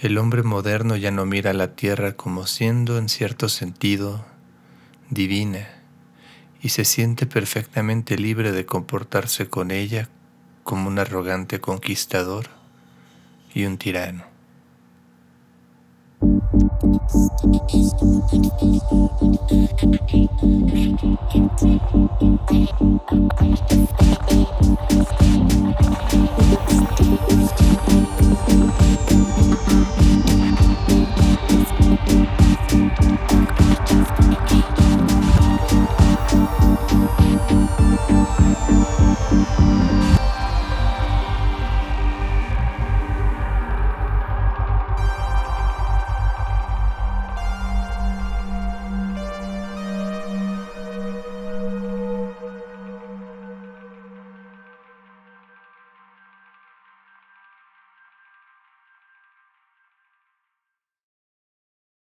El hombre moderno ya no mira a la tierra como siendo en cierto sentido divina y se siente perfectamente libre de comportarse con ella como un arrogante conquistador y un tirano. Thank you.